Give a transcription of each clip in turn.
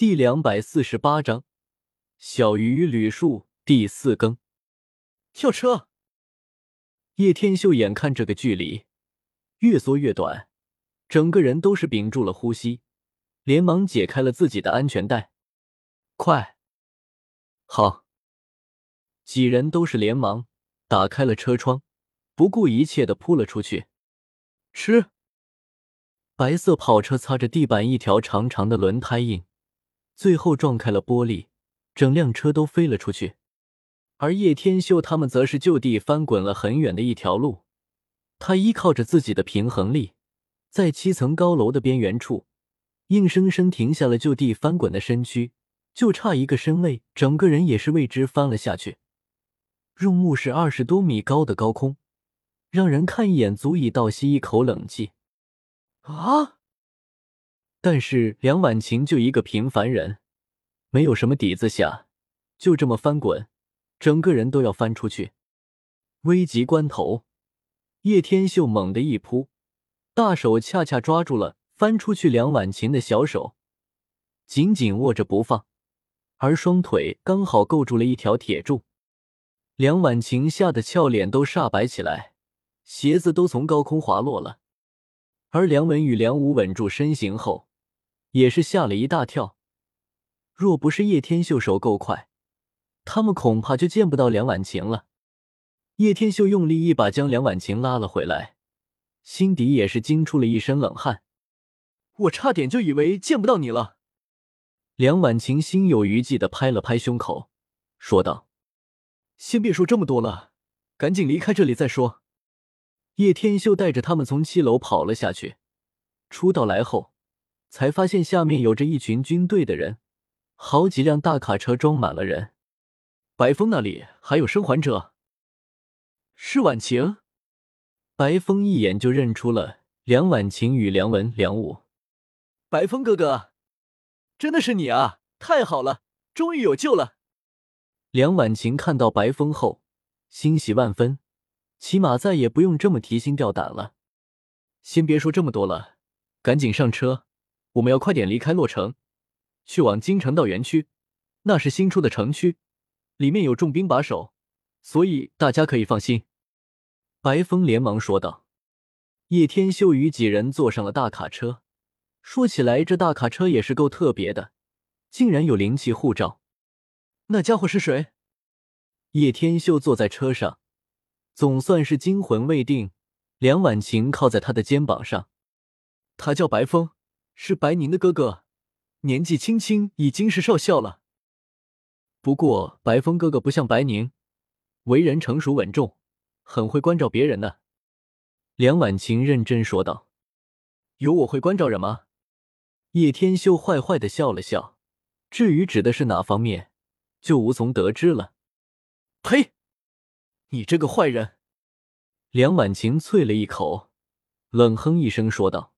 第两百四十八章，小鱼与吕树第四更。跳车！叶天秀眼看这个距离越缩越短，整个人都是屏住了呼吸，连忙解开了自己的安全带。快！好！几人都是连忙打开了车窗，不顾一切的扑了出去。吃！白色跑车擦着地板一条长长的轮胎印。最后撞开了玻璃，整辆车都飞了出去，而叶天秀他们则是就地翻滚了很远的一条路。他依靠着自己的平衡力，在七层高楼的边缘处，硬生生停下了就地翻滚的身躯，就差一个身位，整个人也是为之翻了下去。入目是二十多米高的高空，让人看一眼足以倒吸一口冷气。啊！但是梁婉晴就一个平凡人，没有什么底子下，就这么翻滚，整个人都要翻出去。危急关头，叶天秀猛地一扑，大手恰恰抓住了翻出去梁婉晴的小手，紧紧握着不放，而双腿刚好够住了一条铁柱。梁婉晴吓得俏脸都煞白起来，鞋子都从高空滑落了。而梁文与梁武稳住身形后。也是吓了一大跳，若不是叶天秀手够快，他们恐怕就见不到梁婉晴了。叶天秀用力一把将梁婉晴拉了回来，心底也是惊出了一身冷汗。我差点就以为见不到你了。梁婉晴心有余悸的拍了拍胸口，说道：“先别说这么多了，赶紧离开这里再说。”叶天秀带着他们从七楼跑了下去，出到来后。才发现下面有着一群军队的人，好几辆大卡车装满了人。白风那里还有生还者，是婉晴。白风一眼就认出了梁婉晴与梁文、梁武。白风哥哥，真的是你啊！太好了，终于有救了。梁婉晴看到白风后，欣喜万分，起码再也不用这么提心吊胆了。先别说这么多了，赶紧上车。我们要快点离开洛城，去往京城道园区。那是新出的城区，里面有重兵把守，所以大家可以放心。白风连忙说道。叶天秀与几人坐上了大卡车。说起来，这大卡车也是够特别的，竟然有灵气护照。那家伙是谁？叶天秀坐在车上，总算是惊魂未定。梁婉晴靠在他的肩膀上，他叫白风。是白宁的哥哥，年纪轻轻已经是少校了。不过白风哥哥不像白宁，为人成熟稳重，很会关照别人呢。梁婉晴认真说道：“有我会关照人吗？”叶天秀坏坏的笑了笑，至于指的是哪方面，就无从得知了。呸！你这个坏人！梁婉晴啐了一口，冷哼一声说道。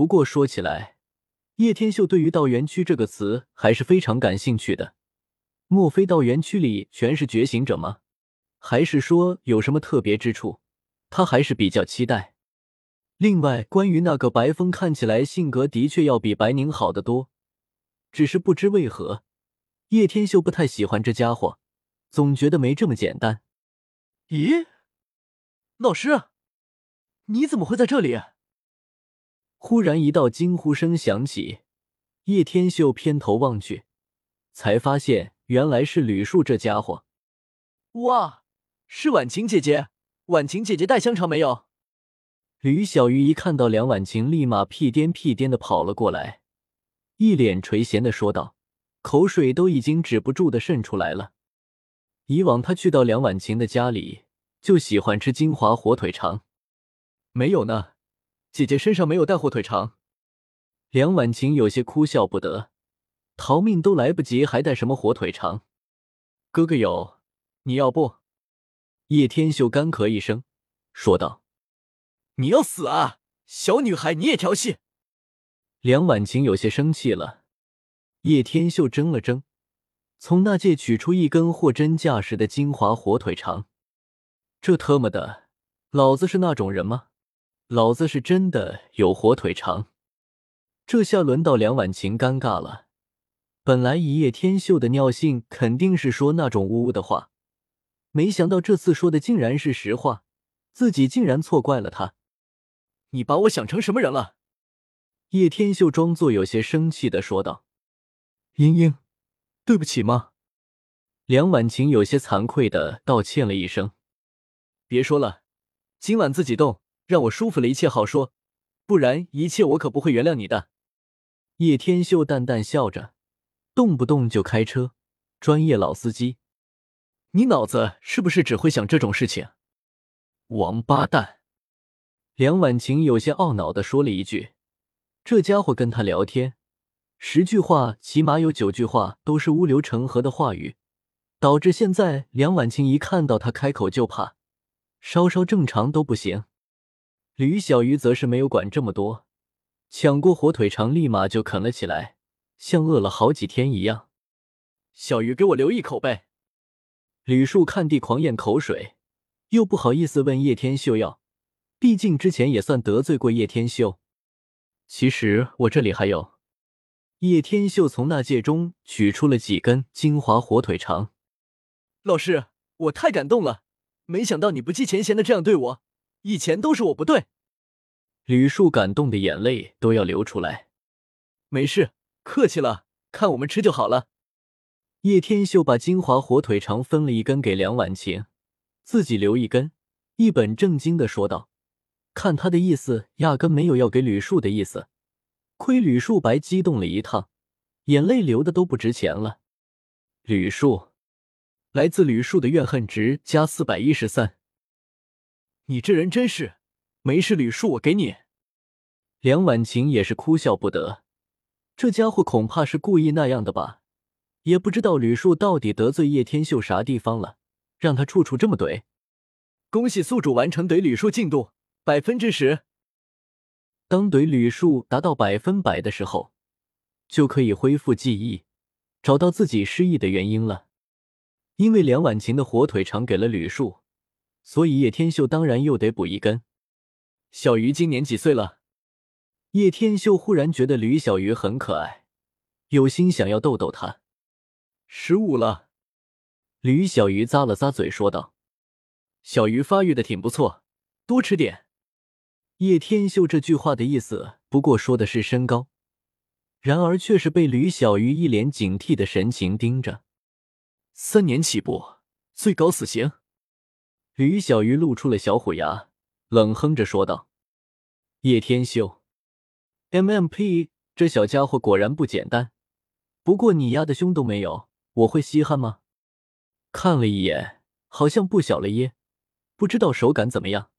不过说起来，叶天秀对于“道园区”这个词还是非常感兴趣的。莫非道园区里全是觉醒者吗？还是说有什么特别之处？他还是比较期待。另外，关于那个白风，看起来性格的确要比白宁好得多。只是不知为何，叶天秀不太喜欢这家伙，总觉得没这么简单。咦，老师，你怎么会在这里？忽然，一道惊呼声响起。叶天秀偏头望去，才发现原来是吕树这家伙。哇，是婉晴姐姐！婉晴姐姐带香肠没有？吕小鱼一看到梁婉晴，立马屁颠屁颠的跑了过来，一脸垂涎的说道，口水都已经止不住的渗出来了。以往他去到梁婉晴的家里，就喜欢吃金华火腿肠。没有呢。姐姐身上没有带火腿肠，梁婉晴有些哭笑不得，逃命都来不及，还带什么火腿肠？哥哥有，你要不？叶天秀干咳一声，说道：“你要死啊，小女孩，你也调戏！”梁婉晴有些生气了。叶天秀怔了怔，从那戒取出一根货真价实的金华火腿肠。这特么的，老子是那种人吗？老子是真的有火腿肠，这下轮到梁婉晴尴尬了。本来一叶天秀的尿性，肯定是说那种呜呜的话，没想到这次说的竟然是实话，自己竟然错怪了他。你把我想成什么人了？叶天秀装作有些生气的说道：“英英，对不起吗？”梁婉晴有些惭愧的道歉了一声：“别说了，今晚自己动，让我舒服了一切好说，不然一切我可不会原谅你的。”叶天秀淡淡笑着，动不动就开车，专业老司机。你脑子是不是只会想这种事情？王八蛋！梁婉晴有些懊恼的说了一句。这家伙跟他聊天，十句话起码有九句话都是乌流成河的话语，导致现在梁婉晴一看到他开口就怕，稍稍正常都不行。吕小鱼则是没有管这么多，抢过火腿肠立马就啃了起来，像饿了好几天一样。小鱼，给我留一口呗！吕树看地狂咽口水，又不好意思问叶天秀要，毕竟之前也算得罪过叶天秀。其实我这里还有。叶天秀从那戒中取出了几根金华火腿肠。老师，我太感动了，没想到你不计前嫌的这样对我，以前都是我不对。吕树感动的眼泪都要流出来。没事，客气了，看我们吃就好了。叶天秀把金华火腿肠分了一根给梁婉晴，自己留一根，一本正经的说道。看他的意思，压根没有要给吕树的意思。亏吕树白激动了一趟，眼泪流的都不值钱了。吕树，来自吕树的怨恨值加四百一十三。你这人真是，没事，吕树，我给你。梁婉晴也是哭笑不得，这家伙恐怕是故意那样的吧？也不知道吕树到底得罪叶天秀啥地方了，让他处处这么怼。恭喜宿主完成怼吕树进度。百分之十。当怼吕树达到百分百的时候，就可以恢复记忆，找到自己失忆的原因了。因为梁婉晴的火腿肠给了吕树，所以叶天秀当然又得补一根。小鱼今年几岁了？叶天秀忽然觉得吕小鱼很可爱，有心想要逗逗他。十五了。吕小鱼咂了咂嘴说道：“小鱼发育的挺不错，多吃点。”叶天秀这句话的意思，不过说的是身高，然而却是被吕小鱼一脸警惕的神情盯着。三年起步，最高死刑。吕小鱼露出了小虎牙，冷哼着说道：“叶天秀，MMP，这小家伙果然不简单。不过你丫的胸都没有，我会稀罕吗？看了一眼，好像不小了耶，不知道手感怎么样。”